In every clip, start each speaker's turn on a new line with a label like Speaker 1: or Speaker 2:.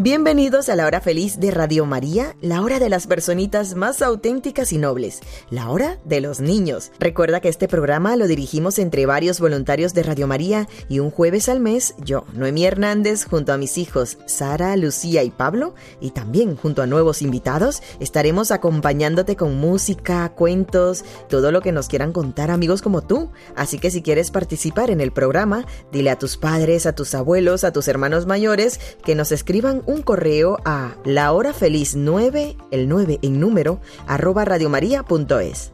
Speaker 1: Bienvenidos a la hora feliz de Radio María, la hora de las personitas más auténticas y nobles, la hora de los niños. Recuerda que este programa lo dirigimos entre varios voluntarios de Radio María y un jueves al mes, yo, Noemí Hernández, junto a mis hijos Sara, Lucía y Pablo, y también junto a nuevos invitados, estaremos acompañándote con música, cuentos, todo lo que nos quieran contar amigos como tú. Así que si quieres participar en el programa, dile a tus padres, a tus abuelos, a tus hermanos mayores que nos escriban un correo a lahorafeliz9, el 9 en número, arroba radiomaria.es.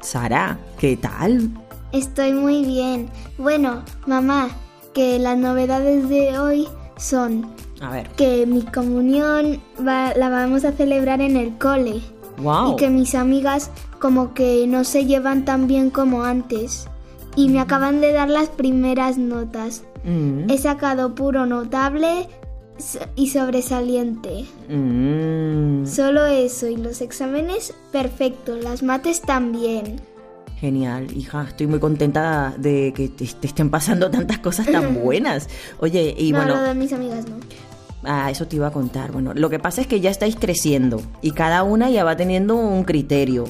Speaker 1: Sara, ¿qué tal?
Speaker 2: Estoy muy bien. Bueno, mamá, que las novedades de hoy son
Speaker 1: A ver.
Speaker 2: que mi comunión va- la vamos a celebrar en el cole
Speaker 1: Wow.
Speaker 2: y que mis amigas como que no se llevan tan bien como antes y me acaban de dar las primeras notas.
Speaker 1: Mm,
Speaker 2: He sacado puro notable y sobresaliente.
Speaker 1: mm,
Speaker 2: Solo eso y los exámenes perfecto, las mates también.
Speaker 1: Genial, hija. Estoy muy contenta de que te, te estén pasando tantas cosas tan buenas. Oye, y
Speaker 2: no,
Speaker 1: bueno,
Speaker 2: lo de mis amigas no.
Speaker 1: Ah, eso te iba a contar. Bueno, lo que pasa es que ya estáis creciendo y cada una ya va teniendo un criterio,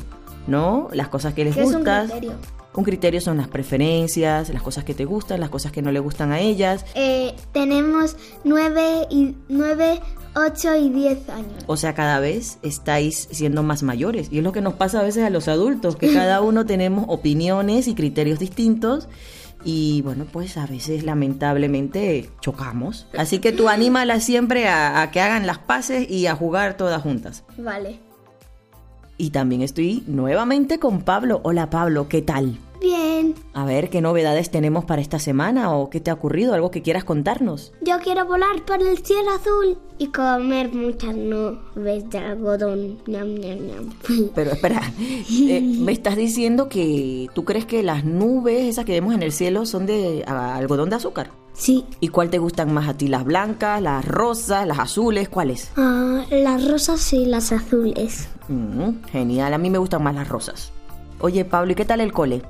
Speaker 1: ¿no? Las cosas que les
Speaker 2: ¿Qué es un
Speaker 1: gustan.
Speaker 2: criterio?
Speaker 1: Un criterio son las preferencias, las cosas que te gustan, las cosas que no le gustan a ellas.
Speaker 2: Eh, tenemos 9, y, 9, 8 y 10 años.
Speaker 1: O sea, cada vez estáis siendo más mayores. Y es lo que nos pasa a veces a los adultos, que cada uno tenemos opiniones y criterios distintos. Y bueno, pues a veces lamentablemente chocamos. Así que tú anímalas siempre a, a que hagan las paces y a jugar todas juntas.
Speaker 2: Vale.
Speaker 1: Y también estoy nuevamente con Pablo. Hola Pablo, ¿qué tal?
Speaker 2: Bien.
Speaker 1: A ver, ¿qué novedades tenemos para esta semana o qué te ha ocurrido? ¿Algo que quieras contarnos?
Speaker 2: Yo quiero volar por el cielo azul y comer muchas nubes de algodón. Ñam, ñam, ñam.
Speaker 1: Pero espera, eh, me estás diciendo que tú crees que las nubes esas que vemos en el cielo son de ah, algodón de azúcar.
Speaker 2: Sí.
Speaker 1: ¿Y cuál te gustan más a ti? ¿Las blancas, las rosas, las azules? ¿Cuáles?
Speaker 2: Ah, las rosas y las azules.
Speaker 1: Mm, genial, a mí me gustan más las rosas. Oye Pablo, ¿y qué tal el cole?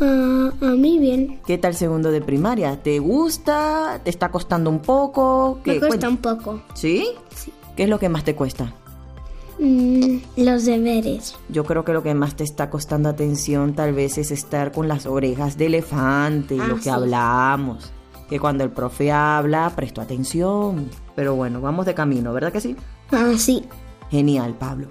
Speaker 2: Ah, a mí bien.
Speaker 1: ¿Qué tal segundo de primaria? ¿Te gusta? ¿Te está costando un poco?
Speaker 2: Me
Speaker 1: ¿Qué?
Speaker 2: cuesta
Speaker 1: Cuen-
Speaker 2: un poco.
Speaker 1: ¿Sí?
Speaker 2: Sí.
Speaker 1: ¿Qué es lo que más te cuesta?
Speaker 2: Mm, los deberes.
Speaker 1: Yo creo que lo que más te está costando atención tal vez es estar con las orejas de elefante,
Speaker 2: Ah,
Speaker 1: lo que
Speaker 2: sí.
Speaker 1: hablamos. Que cuando el profe habla, presto atención. Pero bueno, vamos de camino, ¿verdad que sí?
Speaker 2: Ah, sí.
Speaker 1: Genial, Pablo.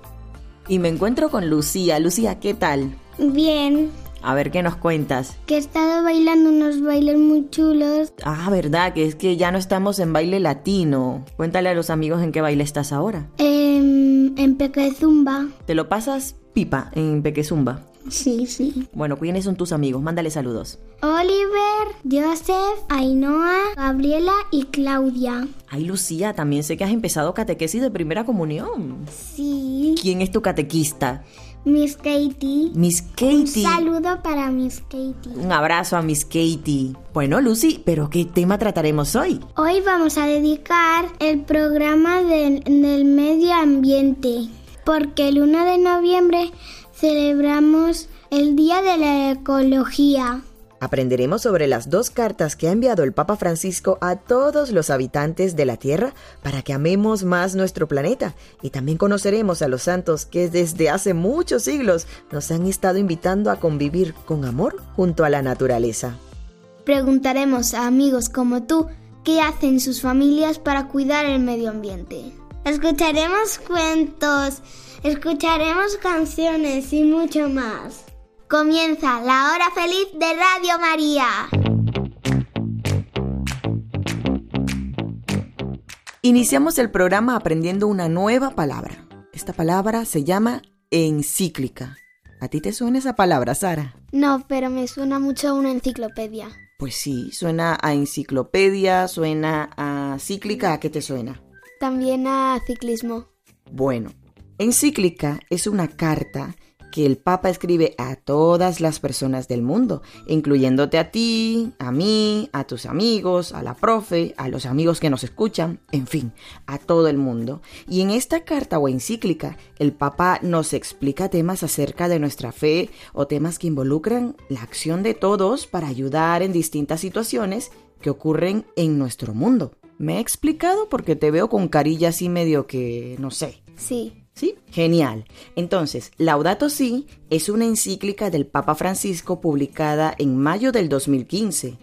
Speaker 1: Y me encuentro con Lucía. Lucía, ¿qué tal?
Speaker 2: Bien.
Speaker 1: A ver qué nos cuentas.
Speaker 2: Que he estado bailando unos bailes muy chulos.
Speaker 1: Ah, verdad, que es que ya no estamos en baile latino. Cuéntale a los amigos en qué baile estás ahora.
Speaker 2: em, en Pequezumba.
Speaker 1: ¿Te lo pasas pipa en Pequezumba?
Speaker 2: Sí, sí.
Speaker 1: Bueno, ¿quiénes son tus amigos? Mándale saludos.
Speaker 2: Oliver, Joseph, Ainhoa, Gabriela y Claudia.
Speaker 1: Ay, Lucía, también sé que has empezado catequesis de primera comunión.
Speaker 2: Sí.
Speaker 1: ¿Quién es tu catequista?
Speaker 2: Miss Katie.
Speaker 1: Miss
Speaker 2: Un
Speaker 1: Katie.
Speaker 2: saludo para Miss Katie.
Speaker 1: Un abrazo a Miss Katie. Bueno, Lucy, ¿pero qué tema trataremos hoy?
Speaker 2: Hoy vamos a dedicar el programa del, del medio ambiente, porque el 1 de noviembre celebramos el Día de la Ecología.
Speaker 1: Aprenderemos sobre las dos cartas que ha enviado el Papa Francisco a todos los habitantes de la Tierra para que amemos más nuestro planeta y también conoceremos a los santos que desde hace muchos siglos nos han estado invitando a convivir con amor junto a la naturaleza.
Speaker 2: Preguntaremos a amigos como tú qué hacen sus familias para cuidar el medio ambiente. Escucharemos cuentos, escucharemos canciones y mucho más. Comienza la hora feliz de Radio María.
Speaker 1: Iniciamos el programa aprendiendo una nueva palabra. Esta palabra se llama encíclica. ¿A ti te suena esa palabra, Sara?
Speaker 2: No, pero me suena mucho a una enciclopedia.
Speaker 1: Pues sí, suena a enciclopedia, suena a cíclica, ¿a qué te suena?
Speaker 2: También a ciclismo.
Speaker 1: Bueno, encíclica es una carta que el Papa escribe a todas las personas del mundo, incluyéndote a ti, a mí, a tus amigos, a la profe, a los amigos que nos escuchan, en fin, a todo el mundo. Y en esta carta o encíclica, el Papa nos explica temas acerca de nuestra fe o temas que involucran la acción de todos para ayudar en distintas situaciones que ocurren en nuestro mundo. ¿Me he explicado? Porque te veo con carilla así medio que, no sé.
Speaker 2: Sí.
Speaker 1: ¿Sí? Genial. Entonces, Laudato Si es una encíclica del Papa Francisco publicada en mayo del 2015.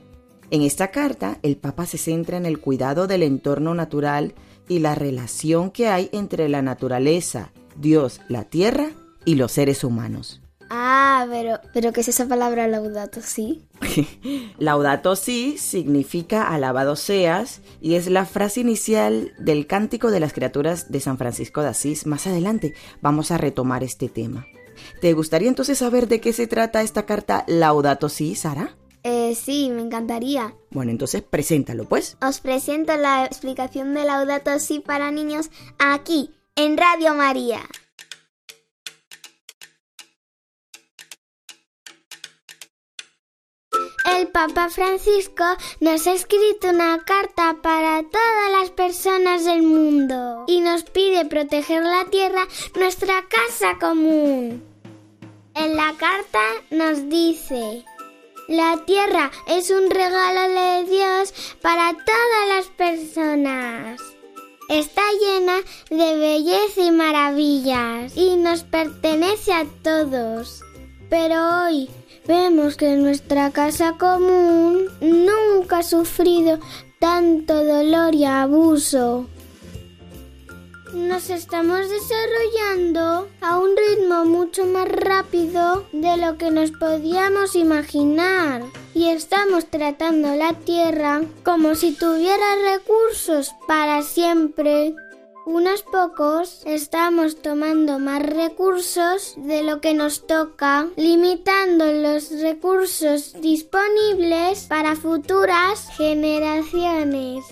Speaker 1: En esta carta, el Papa se centra en el cuidado del entorno natural y la relación que hay entre la naturaleza, Dios, la tierra y los seres humanos.
Speaker 2: Ah, pero, pero ¿qué es esa palabra laudato si?
Speaker 1: Laudato Si significa alabado seas y es la frase inicial del cántico de las criaturas de San Francisco de Asís. Más adelante vamos a retomar este tema. ¿Te gustaría entonces saber de qué se trata esta carta Laudato Si, Sara?
Speaker 2: Eh, sí, me encantaría.
Speaker 1: Bueno, entonces preséntalo, pues.
Speaker 2: Os presento la explicación de laudato si para niños aquí, en Radio María. El Papa Francisco nos ha escrito una carta para todas las personas del mundo y nos pide proteger la tierra, nuestra casa común. En la carta nos dice, la tierra es un regalo de Dios para todas las personas. Está llena de belleza y maravillas y nos pertenece a todos. Pero hoy vemos que nuestra casa común nunca ha sufrido tanto dolor y abuso. Nos estamos desarrollando a un ritmo mucho más rápido de lo que nos podíamos imaginar y estamos tratando la tierra como si tuviera recursos para siempre. Unos pocos estamos tomando más recursos de lo que nos toca, limitando los recursos disponibles para futuras generaciones.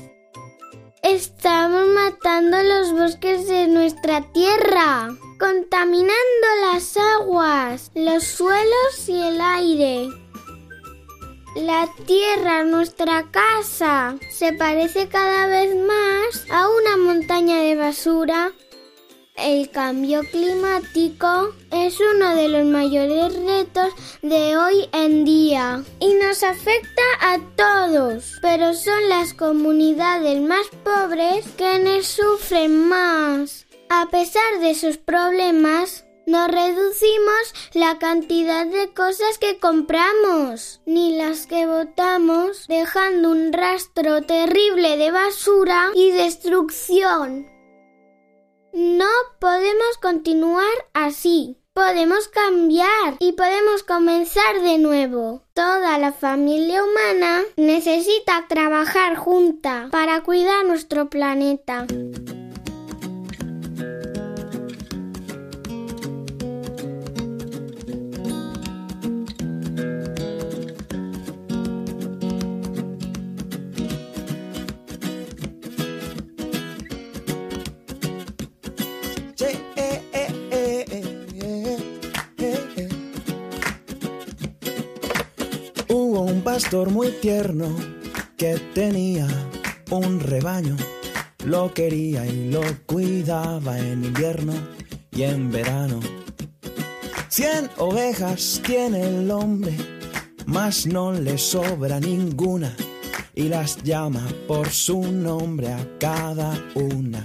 Speaker 2: Estamos matando los bosques de nuestra tierra, contaminando las aguas, los suelos y el aire. La tierra, nuestra casa, se parece cada vez más a una montaña de basura. El cambio climático es uno de los mayores retos de hoy en día y nos afecta a todos, pero son las comunidades más pobres quienes sufren más. A pesar de sus problemas, no reducimos la cantidad de cosas que compramos, ni las que botamos, dejando un rastro terrible de basura y destrucción. No podemos continuar así. Podemos cambiar y podemos comenzar de nuevo. Toda la familia humana necesita trabajar junta para cuidar nuestro planeta.
Speaker 3: Pastor muy tierno que tenía un rebaño. Lo quería y lo cuidaba en invierno y en verano. Cien ovejas tiene el hombre, mas no le sobra ninguna. Y las llama por su nombre a cada una.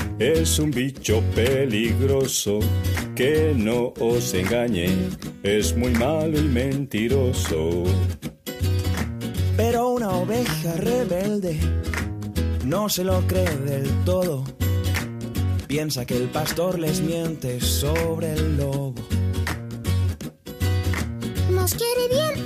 Speaker 4: es un bicho peligroso, que no os engañe, es muy malo y mentiroso.
Speaker 3: Pero una oveja rebelde no se lo cree del todo. Piensa que el pastor les miente sobre el lobo.
Speaker 5: Nos quiere bien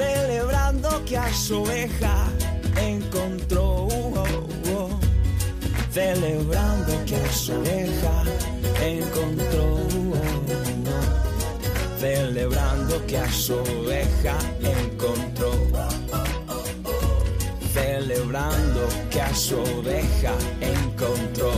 Speaker 3: celebrando que a su oveja encontró. Celebrando que a su oveja encontró. Celebrando que a su oveja encontró. Celebrando que a su oveja encontró.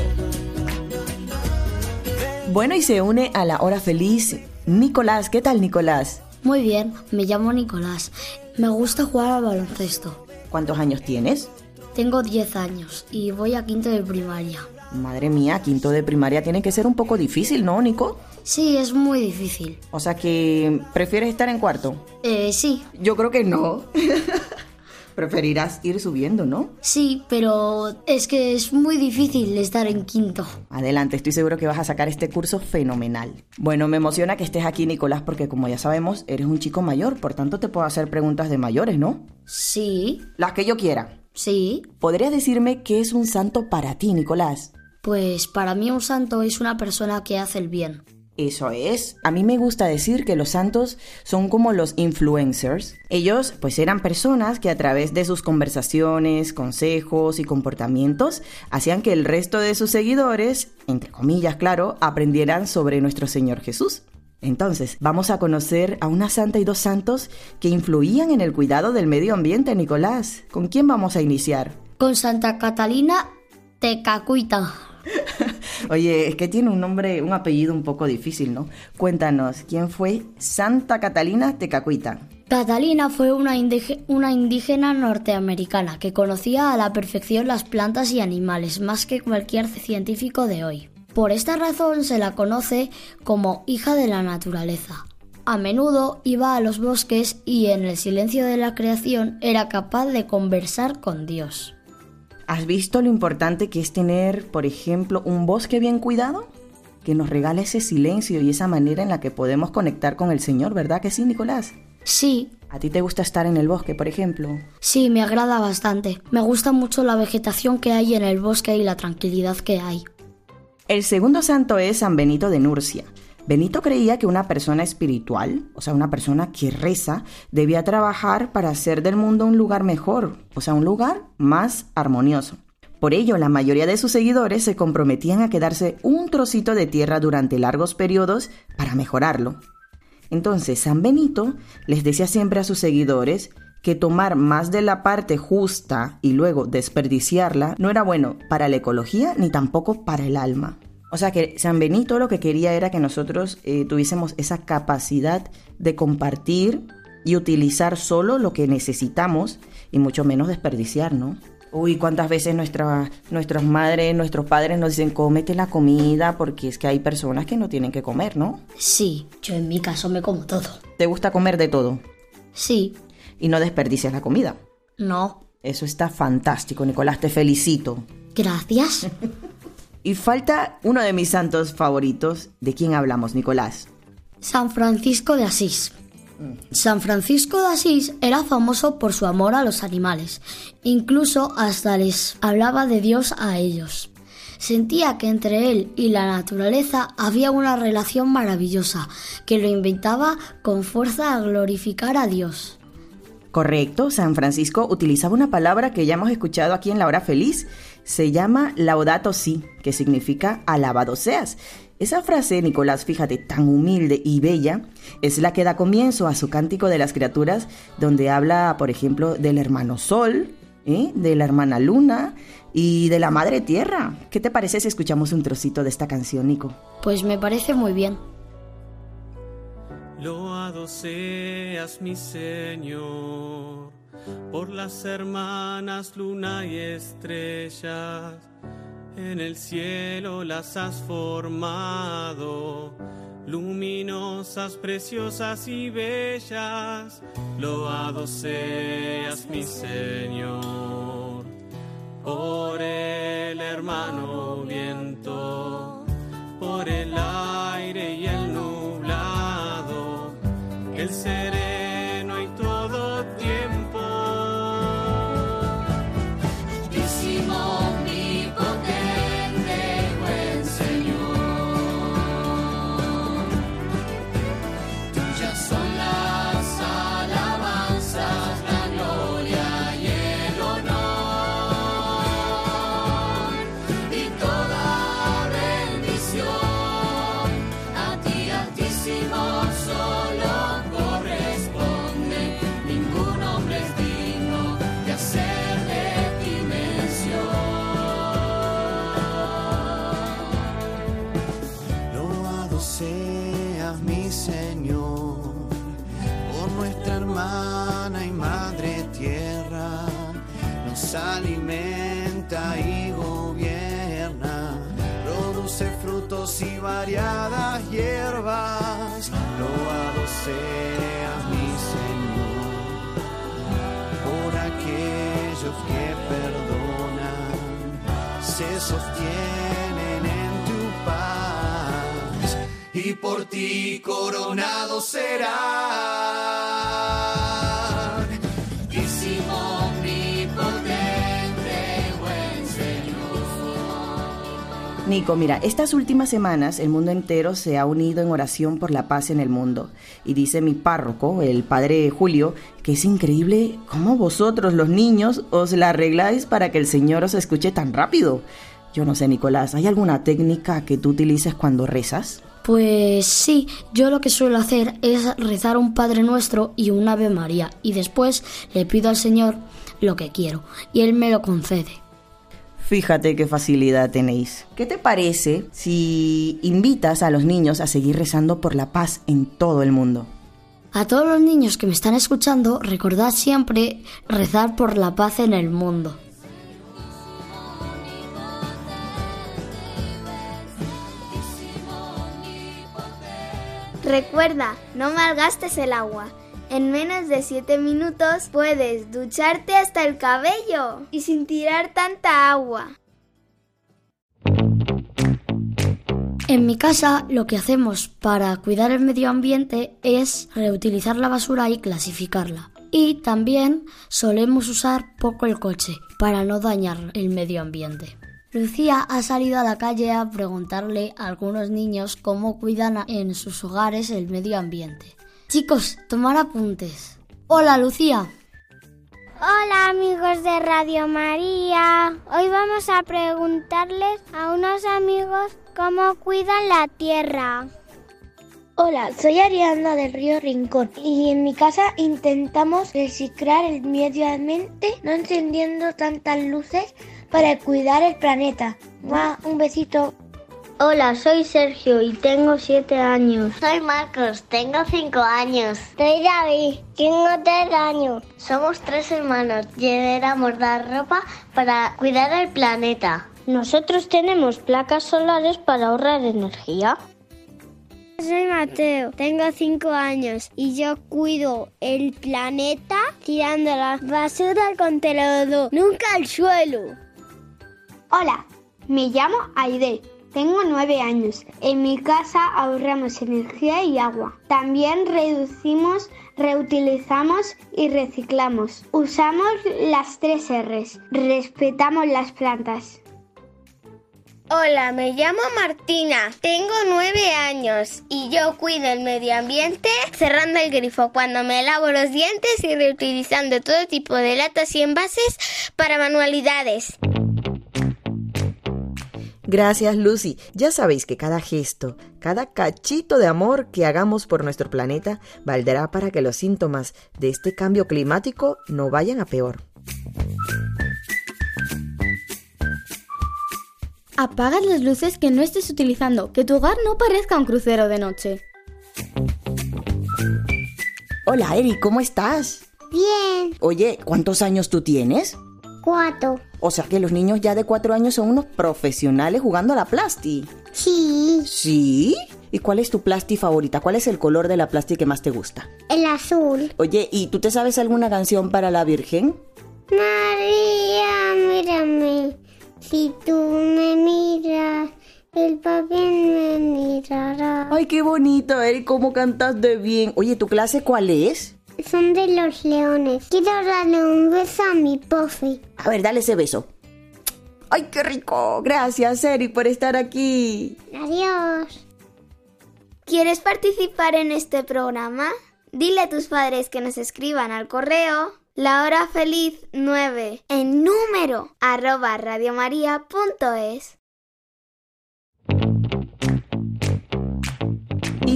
Speaker 1: Bueno, y se une a la hora feliz Nicolás. ¿Qué tal, Nicolás?
Speaker 6: Muy bien, me llamo Nicolás. Me gusta jugar al baloncesto.
Speaker 1: ¿Cuántos años tienes?
Speaker 6: Tengo 10 años y voy a quinto de primaria.
Speaker 1: Madre mía, quinto de primaria tiene que ser un poco difícil, ¿no, Nico?
Speaker 6: Sí, es muy difícil.
Speaker 1: O sea que prefieres estar en cuarto.
Speaker 6: Eh, sí,
Speaker 1: Yo creo que no. Preferirás ir subiendo, ¿no?
Speaker 6: sí, pero es que es muy difícil estar en quinto.
Speaker 1: Adelante, estoy seguro que vas a sacar este curso fenomenal. Bueno, me emociona que estés aquí, Nicolás, porque como ya sabemos, eres un chico mayor, por tanto te puedo hacer preguntas de mayores, ¿no?
Speaker 6: Sí,
Speaker 1: Las que yo quiera.
Speaker 6: sí.
Speaker 1: ¿Podrías decirme qué es un santo para ti, Nicolás?
Speaker 6: Pues para mí un santo es una persona que hace el bien.
Speaker 1: Eso es. A mí me gusta decir que los santos son como los influencers. Ellos pues eran personas que a través de sus conversaciones, consejos y comportamientos hacían que el resto de sus seguidores, entre comillas claro, aprendieran sobre nuestro Señor Jesús. Entonces, vamos a conocer a una santa y dos santos que influían en el cuidado del medio ambiente, Nicolás. ¿Con quién vamos a iniciar?
Speaker 6: Con Santa Catalina Tecacuita.
Speaker 1: Oye, es que tiene un nombre, un apellido un poco difícil, ¿no? Cuéntanos, ¿quién fue Santa Catalina Tecacuita?
Speaker 6: Catalina fue una, una indígena norteamericana que conocía a la perfección las plantas y animales más que cualquier científico de hoy. Por esta razón se la conoce como hija de la naturaleza. A menudo iba a los bosques y en el silencio de la creación era capaz de conversar con Dios.
Speaker 1: ¿Has visto lo importante que es tener, por ejemplo, un bosque bien cuidado? Que nos regala ese silencio y esa manera en la que podemos conectar con el Señor, ¿verdad que sí, Nicolás?
Speaker 6: Sí,
Speaker 1: ¿A ti te gusta estar en el bosque, por ejemplo?
Speaker 6: sí, me agrada bastante. Me gusta mucho la vegetación que hay en el bosque y la tranquilidad que hay.
Speaker 1: El segundo santo es San Benito de Nurcia. Benito creía que una persona espiritual, o sea, una persona que reza, debía trabajar para hacer del mundo un lugar mejor, o sea, un lugar más armonioso. Por ello, la mayoría de sus seguidores se comprometían a quedarse un trocito de tierra durante largos periodos para mejorarlo. Entonces, San Benito les decía siempre a sus seguidores que tomar más de la parte justa y luego desperdiciarla no era bueno para la ecología ni tampoco para el alma. O sea que San Benito lo que quería era que nosotros eh, tuviésemos esa capacidad de compartir y utilizar solo lo que necesitamos y mucho menos desperdiciar, ¿no? Uy, cuántas veces nuestra, nuestras madres, nuestros padres nos dicen cómete la comida porque es que hay personas que no tienen que comer, ¿no?
Speaker 6: Sí, yo en mi caso me como todo.
Speaker 1: ¿Te gusta comer de todo?
Speaker 6: Sí.
Speaker 1: Y no desperdicias la comida.
Speaker 6: No.
Speaker 1: Eso está fantástico, Nicolás, te felicito.
Speaker 6: Gracias.
Speaker 1: Y falta uno de mis santos favoritos. ¿De quién hablamos, Nicolás?
Speaker 6: San Francisco de Asís. San Francisco de Asís era famoso por su amor a los animales. Incluso hasta les hablaba de Dios a ellos. Sentía que entre él y la naturaleza había una relación maravillosa que lo invitaba con fuerza a glorificar a Dios.
Speaker 1: Correcto, San Francisco utilizaba una palabra que ya hemos escuchado aquí en la hora feliz. Se llama laudato si, que significa alabado seas. Esa frase, Nicolás, fíjate, tan humilde y bella, es la que da comienzo a su cántico de las criaturas, donde habla, por ejemplo, del hermano Sol, ¿eh? de la hermana Luna y de la Madre Tierra. ¿Qué te parece si escuchamos un trocito de esta canción, Nico?
Speaker 6: Pues me parece muy bien.
Speaker 7: Loado seas mi Señor por las hermanas luna y estrellas. En el cielo las has formado, luminosas, preciosas y bellas. Loado seas mi Señor por el hermano viento, por el aire
Speaker 8: variadas hierbas. Loado seas mi Señor por aquellos que perdonan, se sostienen en tu paz y por ti coronados serán.
Speaker 1: Nico, mira, estas últimas semanas el mundo entero se ha unido en oración por la paz en el mundo. Y dice mi párroco, el padre Julio, que es increíble cómo vosotros, los niños, os la arregláis para que el Señor os escuche tan rápido. Yo no sé, Nicolás, ¿hay alguna técnica que tú utilices cuando rezas?
Speaker 6: Pues sí, yo lo que suelo hacer es rezar un Padre Nuestro y un Ave María y después le pido al Señor lo que quiero y Él me lo concede.
Speaker 1: Fíjate qué facilidad tenéis. ¿Qué te parece si invitas a los niños a seguir rezando por la paz en todo el mundo?
Speaker 6: A todos los niños que me están escuchando, recordad siempre rezar por la paz en el mundo.
Speaker 9: Recuerda, no malgastes el agua. En menos de 7 minutos puedes ducharte hasta el cabello y sin tirar tanta agua.
Speaker 6: En mi casa lo que hacemos para cuidar el medio ambiente es reutilizar la basura y clasificarla. Y también solemos usar poco el coche para no dañar el medio ambiente. Lucía ha salido a la calle a preguntarle a algunos niños cómo cuidan en sus hogares el medio ambiente. Chicos, tomar apuntes. Hola, Lucía.
Speaker 2: Hola amigos de Radio María. Hoy vamos a preguntarles a unos amigos cómo cuidan la tierra.
Speaker 10: Hola, soy Ariana del Río Rincón y en mi casa intentamos reciclar el medio ambiente no encendiendo tantas luces para cuidar el planeta. Mua, un besito.
Speaker 11: Hola, soy Sergio y tengo 7 años.
Speaker 12: Soy Marcos, tengo 5 años.
Speaker 13: Soy David, tengo 3 años.
Speaker 12: Somos tres hermanos y deberíamos dar ropa para cuidar el planeta.
Speaker 11: Nosotros tenemos placas solares para ahorrar energía.
Speaker 2: Soy Mateo, tengo 5 años y yo cuido el planeta tirando la basura al contenedor, nunca al suelo.
Speaker 10: Hola, me llamo Aide. Tengo nueve años. En mi casa ahorramos energía y agua. También reducimos, reutilizamos y reciclamos. Usamos las tres R's. Respetamos las plantas.
Speaker 13: Hola, me llamo Martina, tengo nueve años y yo cuido el medio ambiente cerrando el grifo cuando me lavo los dientes y reutilizando todo tipo de latas y envases para manualidades.
Speaker 14: Gracias Lucy. Ya sabéis que cada gesto, cada cachito de amor que hagamos por nuestro planeta valdrá para que los síntomas de este cambio climático no vayan a peor.
Speaker 15: Apaga las luces que no estés utilizando, que tu hogar no parezca un crucero de noche.
Speaker 1: Hola Eri, ¿cómo estás?
Speaker 2: Bien.
Speaker 1: Oye, ¿cuántos años tú tienes?
Speaker 2: Cuatro.
Speaker 1: O sea que los niños ya de cuatro años son unos profesionales jugando a la plasti.
Speaker 2: Sí.
Speaker 1: ¿Sí? ¿Y cuál es tu plasti favorita? ¿Cuál es el color de la plasti que más te gusta?
Speaker 2: El azul.
Speaker 1: Oye, ¿y tú te sabes alguna canción para la Virgen?
Speaker 2: María, mírame. Si tú me miras, el papi me mirará.
Speaker 1: Ay, qué bonito, Eri, cómo cantas de bien. Oye, ¿tu clase cuál es?
Speaker 2: Son de los leones. Quiero darle un beso a mi profe.
Speaker 1: A ver, dale ese beso. ¡Ay, qué rico! Gracias, Eri, por estar aquí.
Speaker 2: Adiós.
Speaker 9: ¿Quieres participar en este programa? Dile a tus padres que nos escriban al correo la hora feliz 9 en número arroba radiomaria.es.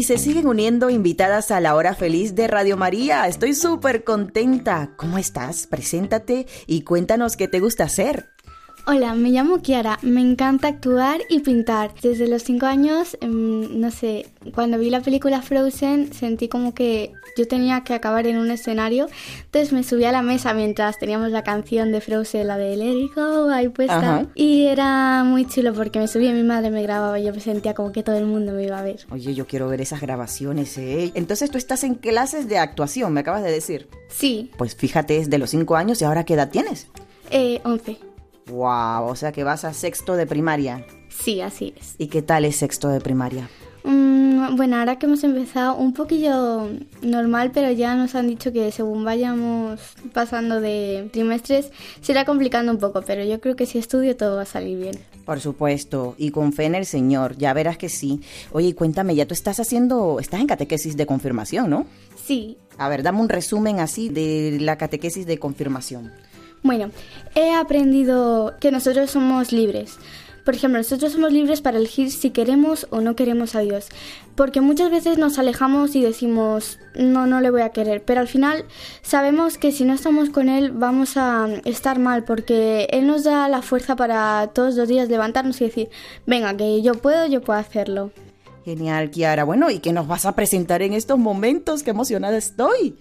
Speaker 14: se siguen uniendo invitadas a la hora feliz de Radio María. Estoy súper contenta. ¿Cómo estás? Preséntate y cuéntanos qué te gusta hacer.
Speaker 15: Hola, me llamo Kiara, me encanta actuar y pintar. Desde los 5 años, em, no sé, cuando vi la película Frozen sentí como que yo tenía que acabar en un escenario, entonces me subí a la mesa mientras teníamos la canción de Frozen, la de Let It Go, ahí puesta.
Speaker 1: Ajá.
Speaker 15: Y era muy chulo porque me subí, mi madre me grababa y yo me sentía como que todo el mundo me iba a ver.
Speaker 1: Oye, yo quiero ver esas grabaciones, ¿eh? Entonces tú estás en clases de actuación, me acabas de decir.
Speaker 15: Sí,
Speaker 1: Pues fíjate, es de los 5 años y ahora qué edad tienes.
Speaker 15: eh, 11.
Speaker 1: Wow, o sea que vas a sexto de primaria.
Speaker 15: Sí, así es.
Speaker 1: ¿Y qué tal es sexto de primaria?
Speaker 15: Mm, bueno, ahora que hemos empezado un poquillo normal, pero ya nos han dicho que según vayamos pasando de trimestres se irá complicando un poco, pero yo creo que si estudio todo va a salir bien.
Speaker 1: Por supuesto, y con fe en el Señor, ya verás que sí. Oye, cuéntame, ya tú estás haciendo, estás en catequesis de confirmación, ¿no?
Speaker 15: Sí.
Speaker 1: A ver, dame un resumen así de la catequesis de confirmación.
Speaker 15: Bueno, he aprendido que nosotros somos libres. Por ejemplo, nosotros somos libres para elegir si queremos o no queremos a Dios. Porque muchas veces nos alejamos y decimos, no, no le voy a querer. Pero al final sabemos que si no estamos con Él vamos a estar mal. Porque Él nos da la fuerza para todos los días levantarnos y decir, venga, que yo puedo, yo puedo hacerlo.
Speaker 1: Genial, Kiara. Bueno, ¿y qué nos vas a presentar en estos momentos? ¡Qué emocionada estoy!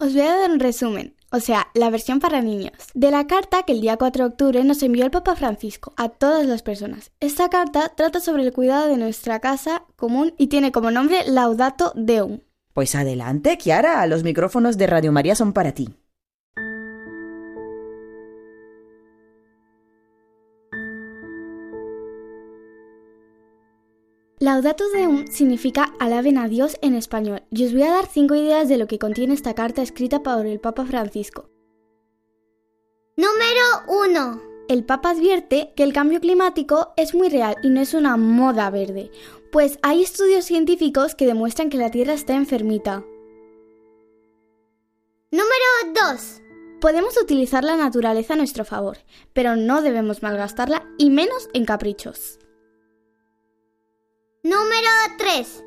Speaker 15: Os voy a dar un resumen, o sea, la versión para niños, de la carta que el día 4 de octubre nos envió el Papa Francisco a todas las personas. Esta carta trata sobre el cuidado de nuestra casa común y tiene como nombre Laudato Deum.
Speaker 14: Pues adelante, Kiara, los micrófonos de Radio María son para ti.
Speaker 15: Laudato Deum significa alaben a Dios en español y os voy a dar cinco ideas de lo que contiene esta carta escrita por el Papa Francisco.
Speaker 2: Número 1.
Speaker 15: El Papa advierte que el cambio climático es muy real y no es una moda verde, pues hay estudios científicos que demuestran que la Tierra está enfermita.
Speaker 2: Número 2.
Speaker 15: Podemos utilizar la naturaleza a nuestro favor, pero no debemos malgastarla y menos en caprichos.
Speaker 2: Número 3.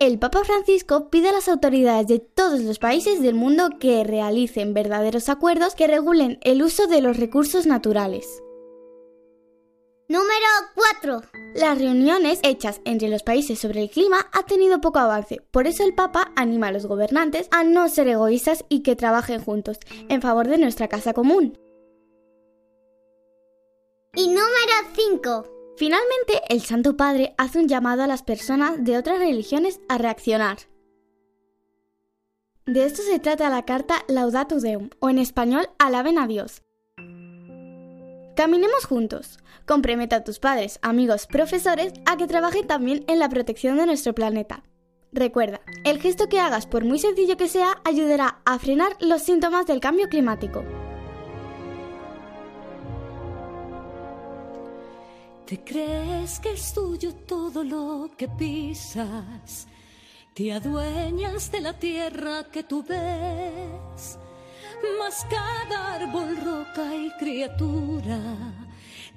Speaker 15: El Papa Francisco pide a las autoridades de todos los países del mundo que realicen verdaderos acuerdos que regulen el uso de los recursos naturales.
Speaker 2: Número 4.
Speaker 15: Las reuniones hechas entre los países sobre el clima ha tenido poco avance, por eso el Papa anima a los gobernantes a no ser egoístas y que trabajen juntos en favor de nuestra casa común.
Speaker 2: Y número 5.
Speaker 15: Finalmente, el Santo Padre hace un llamado a las personas de otras religiones a reaccionar. De esto se trata la carta Laudato Deum, o en español, Alaben a Dios. Caminemos juntos. Compromete a tus padres, amigos, profesores a que trabajen también en la protección de nuestro planeta. Recuerda, el gesto que hagas, por muy sencillo que sea, ayudará a frenar los síntomas del cambio climático.
Speaker 16: ¿Te crees que es tuyo todo lo que pisas? Te adueñas de la tierra que tú ves, mas cada árbol, roca y criatura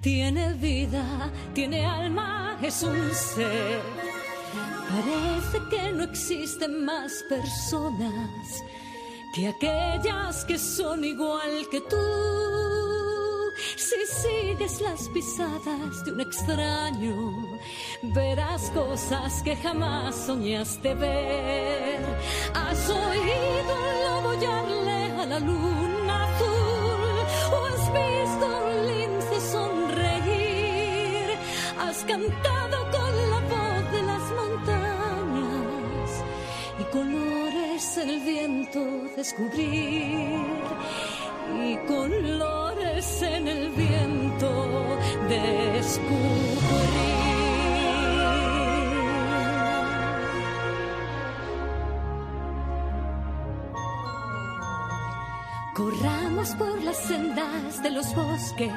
Speaker 16: tiene vida, tiene alma, es un ser. Parece que no existen más personas que aquellas que son igual que tú. Si sigues las pisadas de un extraño, verás cosas que jamás soñaste ver. ¿Has oído un lobo a la luna azul? ¿O has visto un lince sonreír? ¿Has cantado con la voz de las montañas y colores el viento descubrir? y colores en el viento descubrir. Corramos por las sendas de los bosques,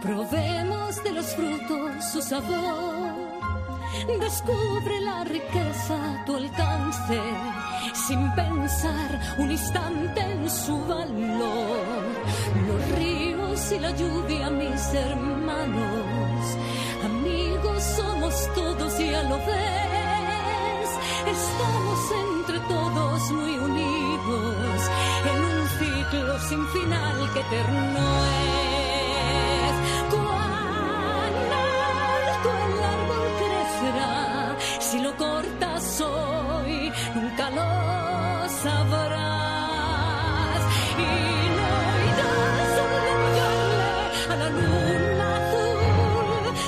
Speaker 16: probemos de los frutos su sabor. Descubre la riqueza a tu alcance, sin pensar un instante en su valor. Los ríos y la lluvia, mis hermanos, amigos somos todos, ya lo ves. Estamos entre todos muy unidos en un ciclo sin final que eterno es. Nunca lo sabrás. Y no irás a dedicarle a la luna azul,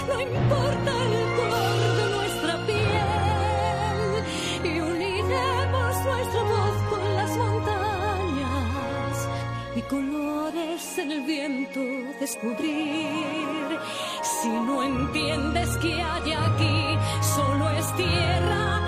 Speaker 16: no importa el color de nuestra piel, y uniremos nuestra voz con las montañas y colores en el viento descubrir. Si no entiendes que hay aquí, solo es tierra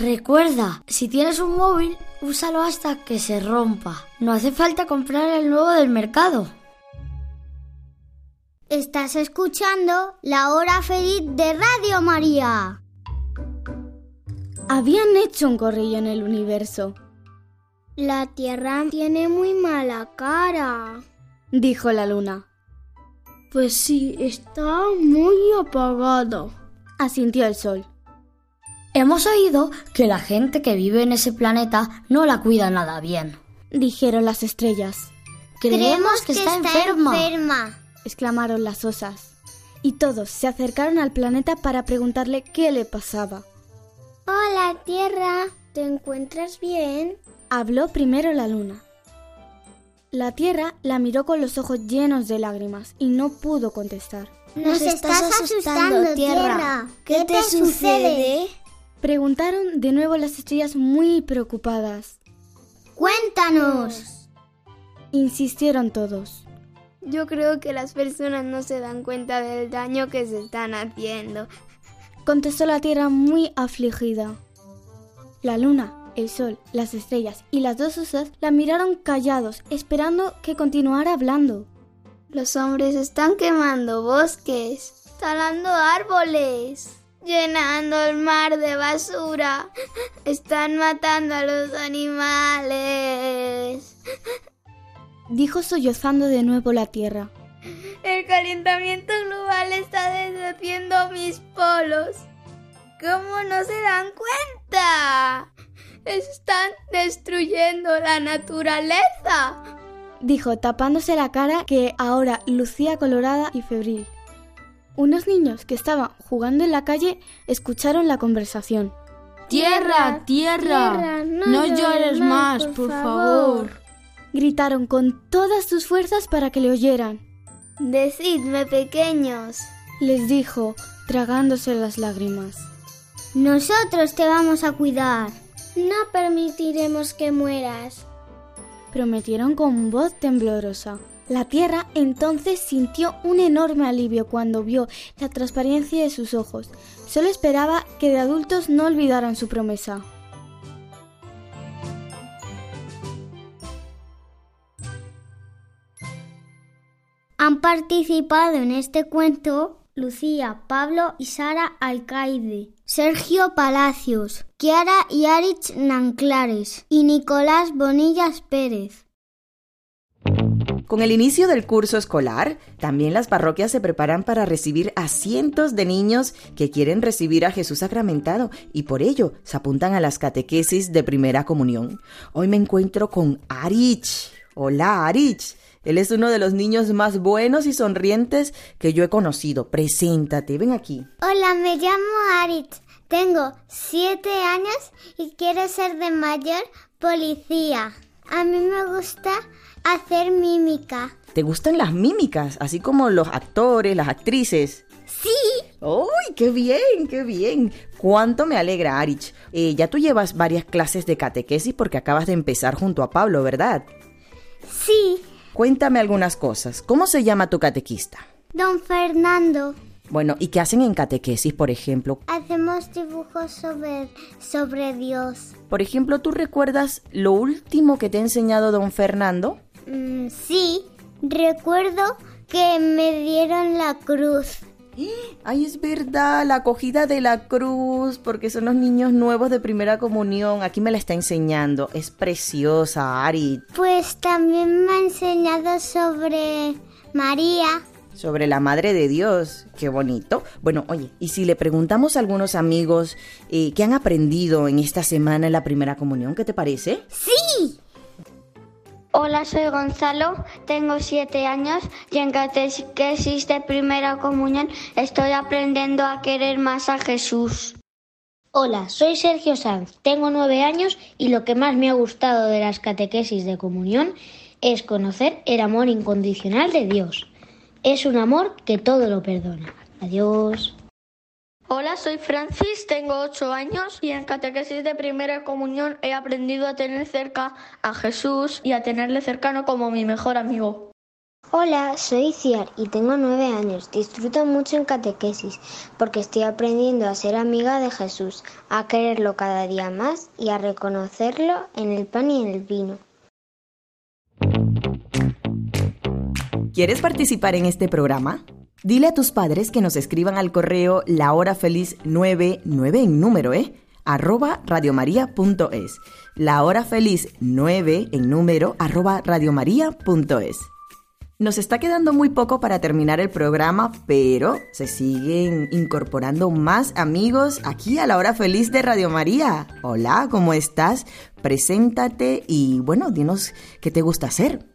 Speaker 6: Recuerda, si tienes un móvil, úsalo hasta que se rompa. No hace falta comprar el nuevo del mercado.
Speaker 2: Estás escuchando la hora feliz de Radio María.
Speaker 15: Habían hecho un corrillo en el universo,
Speaker 2: La Tierra tiene muy mala cara.
Speaker 15: dijo la luna.
Speaker 2: Pues sí, está muy apagado.
Speaker 15: Asintió el sol.
Speaker 6: Hemos oído que la gente que vive en ese planeta no la cuida nada bien.
Speaker 15: Dijeron las estrellas.
Speaker 6: Creemos que está enferma.
Speaker 2: enferma.
Speaker 15: exclamaron las osas. Y todos se acercaron al planeta para preguntarle qué le pasaba.
Speaker 2: Hola, Tierra. ¿Te encuentras bien?
Speaker 15: Habló primero la luna. La tierra la miró con los ojos llenos de lágrimas y no pudo contestar.
Speaker 2: Nos estás asustando, Tierra. ¿Qué te sucede?
Speaker 15: Preguntaron de nuevo las estrellas muy preocupadas.
Speaker 2: ¡Cuéntanos!
Speaker 15: Insistieron todos.
Speaker 9: Yo creo que las personas no se dan cuenta del daño que se están haciendo.
Speaker 15: Contestó la Tierra muy afligida. La luna, el sol, las estrellas y las dos usas la miraron callados, esperando que continuara hablando.
Speaker 9: Los hombres están quemando bosques, talando árboles, llenando el mar de basura, están matando a los animales.
Speaker 15: Dijo sollozando de nuevo la Tierra.
Speaker 9: El calentamiento global está deshaciendo mis polos. ¿Cómo no se dan cuenta? Están destruyendo la naturaleza.
Speaker 15: Dijo tapándose la cara que ahora lucía colorada y febril. Unos niños que estaban jugando en la calle escucharon la conversación.
Speaker 17: Tierra, tierra,
Speaker 9: Tierra, no
Speaker 17: no,
Speaker 9: llores más,
Speaker 17: más,
Speaker 9: por
Speaker 17: por
Speaker 9: favor.
Speaker 17: favor.
Speaker 15: Gritaron con todas sus fuerzas para que le oyeran.
Speaker 9: Decidme, pequeños.
Speaker 15: Les dijo, tragándose las lágrimas.
Speaker 2: Nosotros te vamos a cuidar.
Speaker 9: No permitiremos que mueras.
Speaker 15: Prometieron con voz temblorosa. La tierra entonces sintió un enorme alivio cuando vio la transparencia de sus ojos. Solo esperaba que de adultos no olvidaran su promesa.
Speaker 2: Han participado en este cuento Lucía, Pablo y Sara Alcaide, Sergio Palacios, Kiara y Arich Nanclares y Nicolás Bonillas Pérez.
Speaker 1: Con el inicio del curso escolar, también las parroquias se preparan para recibir a cientos de niños que quieren recibir a Jesús sacramentado y por ello se apuntan a las catequesis de primera comunión. Hoy me encuentro con Arich. Hola, Arich. Él es uno de los niños más buenos y sonrientes que yo he conocido. Preséntate, ven aquí.
Speaker 2: Hola, me llamo Arich. Tengo siete años y quiero ser de mayor policía. A mí me gusta hacer mímica.
Speaker 1: ¿Te gustan las mímicas, así como los actores, las actrices?
Speaker 2: Sí.
Speaker 1: ¡Uy, qué bien, qué bien! ¿Cuánto me alegra, Arich? Eh, ya tú llevas varias clases de catequesis porque acabas de empezar junto a Pablo, ¿verdad?
Speaker 2: Sí.
Speaker 1: Cuéntame algunas cosas. ¿Cómo se llama tu catequista?
Speaker 2: Don Fernando.
Speaker 1: Bueno, ¿y qué hacen en catequesis, por ejemplo?
Speaker 2: Hacemos dibujos sobre, sobre Dios.
Speaker 1: Por ejemplo, ¿tú recuerdas lo último que te ha enseñado don Fernando?
Speaker 2: Mm, sí. Recuerdo que me dieron la cruz.
Speaker 1: Ay, es verdad, la acogida de la cruz, porque son los niños nuevos de primera comunión. Aquí me la está enseñando. Es preciosa, Ari.
Speaker 2: Pues también me ha enseñado sobre María.
Speaker 1: Sobre la Madre de Dios. Qué bonito. Bueno, oye, y si le preguntamos a algunos amigos eh, qué han aprendido en esta semana en la primera comunión, ¿qué te parece?
Speaker 2: ¡Sí!
Speaker 18: Hola, soy Gonzalo, tengo siete años y en catequesis de primera comunión estoy aprendiendo a querer más a Jesús.
Speaker 12: Hola, soy Sergio Sanz, tengo nueve años y lo que más me ha gustado de las catequesis de comunión es conocer el amor incondicional de Dios. Es un amor que todo lo perdona. Adiós.
Speaker 18: Hola, soy Francis, tengo ocho años y en catequesis de primera comunión he aprendido a tener cerca a Jesús y a tenerle cercano como mi mejor amigo.
Speaker 19: Hola, soy Ciar y tengo nueve años. Disfruto mucho en catequesis porque estoy aprendiendo a ser amiga de Jesús, a quererlo cada día más y a reconocerlo en el pan y en el vino.
Speaker 1: ¿Quieres participar en este programa? Dile a tus padres que nos escriban al correo lahorafeliz99 en número, ¿eh? arroba radiomaria.es. La hora feliz 9 en número arroba radiomaria.es. Nos está quedando muy poco para terminar el programa, pero se siguen incorporando más amigos aquí a la hora feliz de Radio María. Hola, ¿cómo estás? Preséntate y bueno, dinos qué te gusta hacer.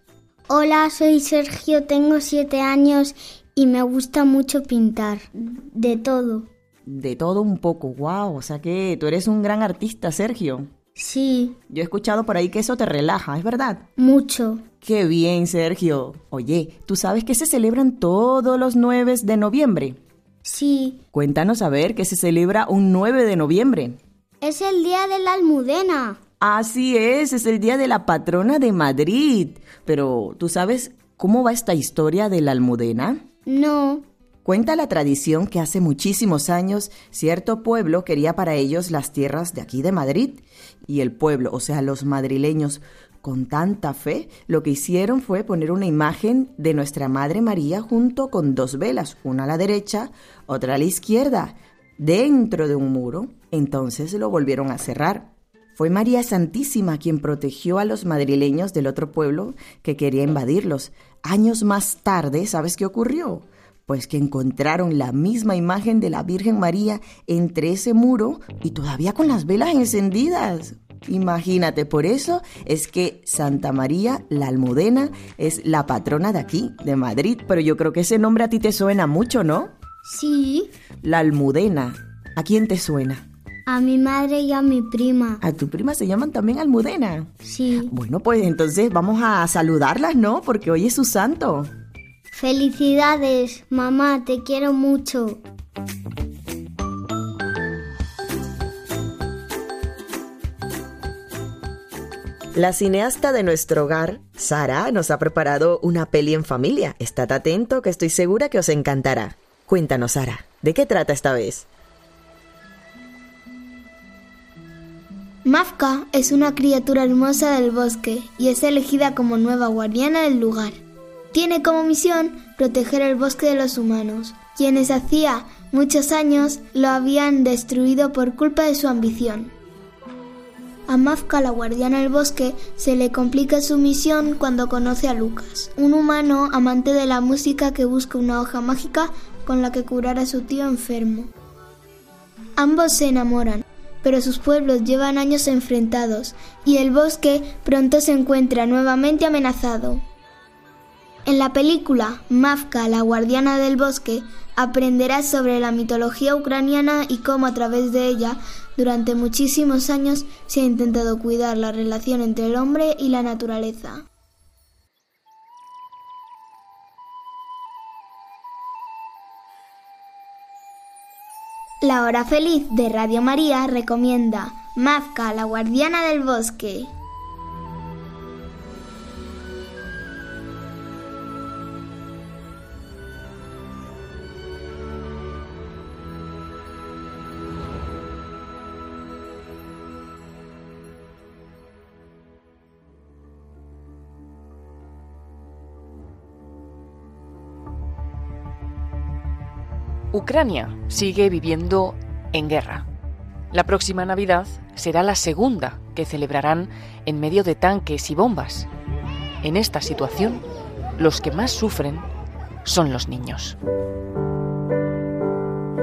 Speaker 2: Hola, soy Sergio, tengo siete años y me gusta mucho pintar. De todo.
Speaker 1: De todo un poco, wow. O sea que tú eres un gran artista, Sergio.
Speaker 2: Sí.
Speaker 1: Yo he escuchado por ahí que eso te relaja, ¿es verdad?
Speaker 2: Mucho.
Speaker 1: Qué bien, Sergio. Oye, ¿tú sabes que se celebran todos los 9 de noviembre?
Speaker 2: Sí.
Speaker 1: Cuéntanos a ver que se celebra un 9 de noviembre.
Speaker 9: Es el día de la almudena.
Speaker 1: Así es, es el día de la patrona de Madrid. Pero, ¿tú sabes cómo va esta historia de la almudena?
Speaker 9: No.
Speaker 1: Cuenta la tradición que hace muchísimos años cierto pueblo quería para ellos las tierras de aquí de Madrid y el pueblo, o sea, los madrileños, con tanta fe, lo que hicieron fue poner una imagen de nuestra Madre María junto con dos velas, una a la derecha, otra a la izquierda, dentro de un muro. Entonces lo volvieron a cerrar. Fue María Santísima quien protegió a los madrileños del otro pueblo que quería invadirlos. Años más tarde, ¿sabes qué ocurrió? Pues que encontraron la misma imagen de la Virgen María entre ese muro y todavía con las velas encendidas. Imagínate, por eso es que Santa María la Almudena es la patrona de aquí, de Madrid, pero yo creo que ese nombre a ti te suena mucho, ¿no?
Speaker 9: Sí.
Speaker 1: La Almudena. ¿A quién te suena?
Speaker 9: A mi madre y a mi prima.
Speaker 1: ¿A tu prima se llaman también Almudena?
Speaker 9: Sí.
Speaker 1: Bueno, pues entonces vamos a saludarlas, ¿no? Porque hoy es su santo.
Speaker 9: Felicidades, mamá, te quiero mucho.
Speaker 20: La cineasta de nuestro hogar, Sara, nos ha preparado una peli en familia. Estad atento que estoy segura que os encantará. Cuéntanos, Sara, ¿de qué trata esta vez?
Speaker 9: Mafka es una criatura hermosa del bosque y es elegida como nueva guardiana del lugar. Tiene como misión proteger el bosque de los humanos, quienes hacía muchos años lo habían destruido por culpa de su ambición. A Mafka, la guardiana del bosque, se le complica su misión cuando conoce a Lucas, un humano amante de la música que busca una hoja mágica con la que curar a su tío enfermo. Ambos se enamoran, pero sus pueblos llevan años enfrentados y el bosque pronto se encuentra nuevamente amenazado. En la película Mafka, la guardiana del bosque, aprenderás sobre la mitología ucraniana y cómo a través de ella, durante muchísimos años, se ha intentado cuidar la relación entre el hombre y la naturaleza. La hora feliz de Radio María recomienda Mafka, la guardiana del bosque.
Speaker 21: Ucrania sigue viviendo en guerra. La próxima Navidad será la segunda que celebrarán en medio de tanques y bombas. En esta situación, los que más sufren son los niños.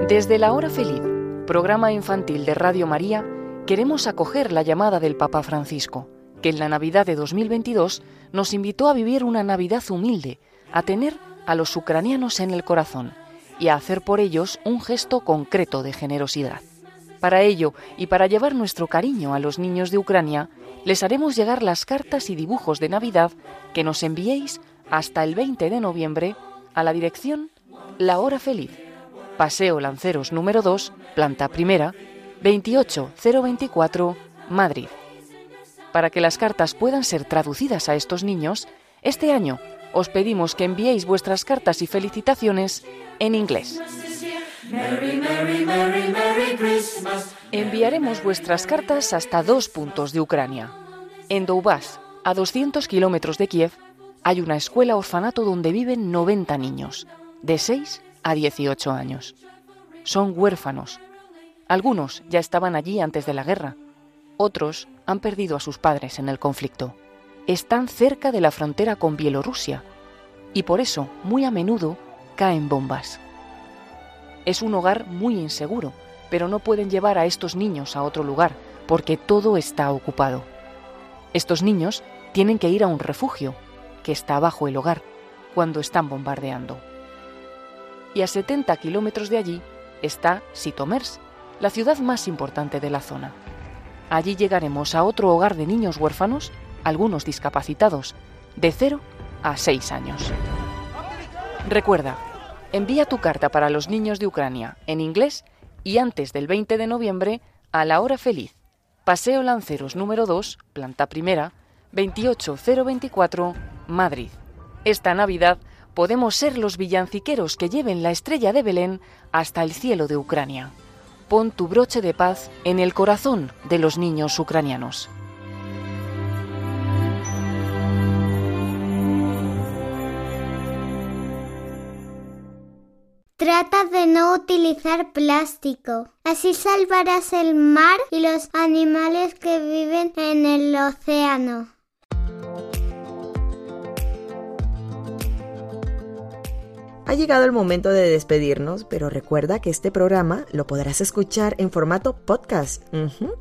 Speaker 21: Desde la hora feliz, programa infantil de Radio María, queremos acoger la llamada del Papa Francisco, que en la Navidad de 2022 nos invitó a vivir una Navidad humilde, a tener a los ucranianos en el corazón y a hacer por ellos un gesto concreto de generosidad. Para ello, y para llevar nuestro cariño a los niños de Ucrania, les haremos llegar las cartas y dibujos de Navidad que nos enviéis hasta el 20 de noviembre a la dirección La Hora Feliz, Paseo Lanceros número 2, planta primera, 28024, Madrid. Para que las cartas puedan ser traducidas a estos niños, este año os pedimos que enviéis vuestras cartas y felicitaciones en inglés. Enviaremos vuestras cartas hasta dos puntos de Ucrania. En Donbass, a 200 kilómetros de Kiev, hay una escuela orfanato donde viven 90 niños, de 6 a 18 años. Son huérfanos. Algunos ya estaban allí antes de la guerra. Otros han perdido a sus padres en el conflicto. Están cerca de la frontera con Bielorrusia y por eso muy a menudo caen bombas. Es un hogar muy inseguro, pero no pueden llevar a estos niños a otro lugar porque todo está ocupado. Estos niños tienen que ir a un refugio que está bajo el hogar cuando están bombardeando. Y a 70 kilómetros de allí está Sitomers, la ciudad más importante de la zona. Allí llegaremos a otro hogar de niños huérfanos, algunos discapacitados, de 0 a 6 años. Recuerda, envía tu carta para los niños de Ucrania en inglés y antes del 20 de noviembre a La Hora Feliz, Paseo Lanceros número 2, planta primera, 28024, Madrid. Esta Navidad podemos ser los villanciqueros que lleven la estrella de Belén hasta el cielo de Ucrania. Pon tu broche de paz en el corazón de los niños ucranianos.
Speaker 2: Trata de no utilizar plástico. Así salvarás el mar y los animales que viven en el océano.
Speaker 1: Ha llegado el momento de despedirnos, pero recuerda que este programa lo podrás escuchar en formato podcast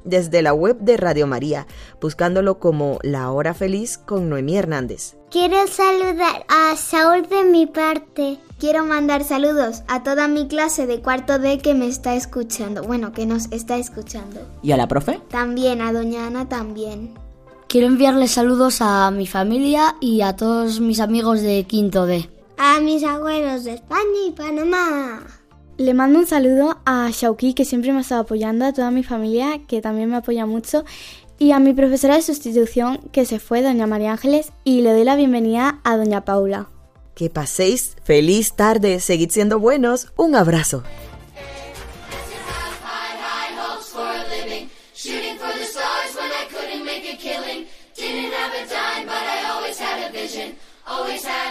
Speaker 1: desde la web de Radio María, buscándolo como La Hora Feliz con Noemí Hernández.
Speaker 2: Quiero saludar a Saúl de mi parte. Quiero mandar saludos a toda mi clase de cuarto D que me está escuchando. Bueno, que nos está escuchando.
Speaker 22: ¿Y a la profe?
Speaker 2: También, a Doña Ana también.
Speaker 6: Quiero enviarle saludos a mi familia y a todos mis amigos de quinto D.
Speaker 2: A mis abuelos de España y Panamá.
Speaker 15: Le mando un saludo a Shauki, que siempre me ha estado apoyando, a toda mi familia, que también me apoya mucho, y a mi profesora de sustitución, que se fue, doña María Ángeles, y le doy la bienvenida a doña Paula.
Speaker 1: Que paséis feliz tarde, seguid siendo buenos, un abrazo.
Speaker 23: high, high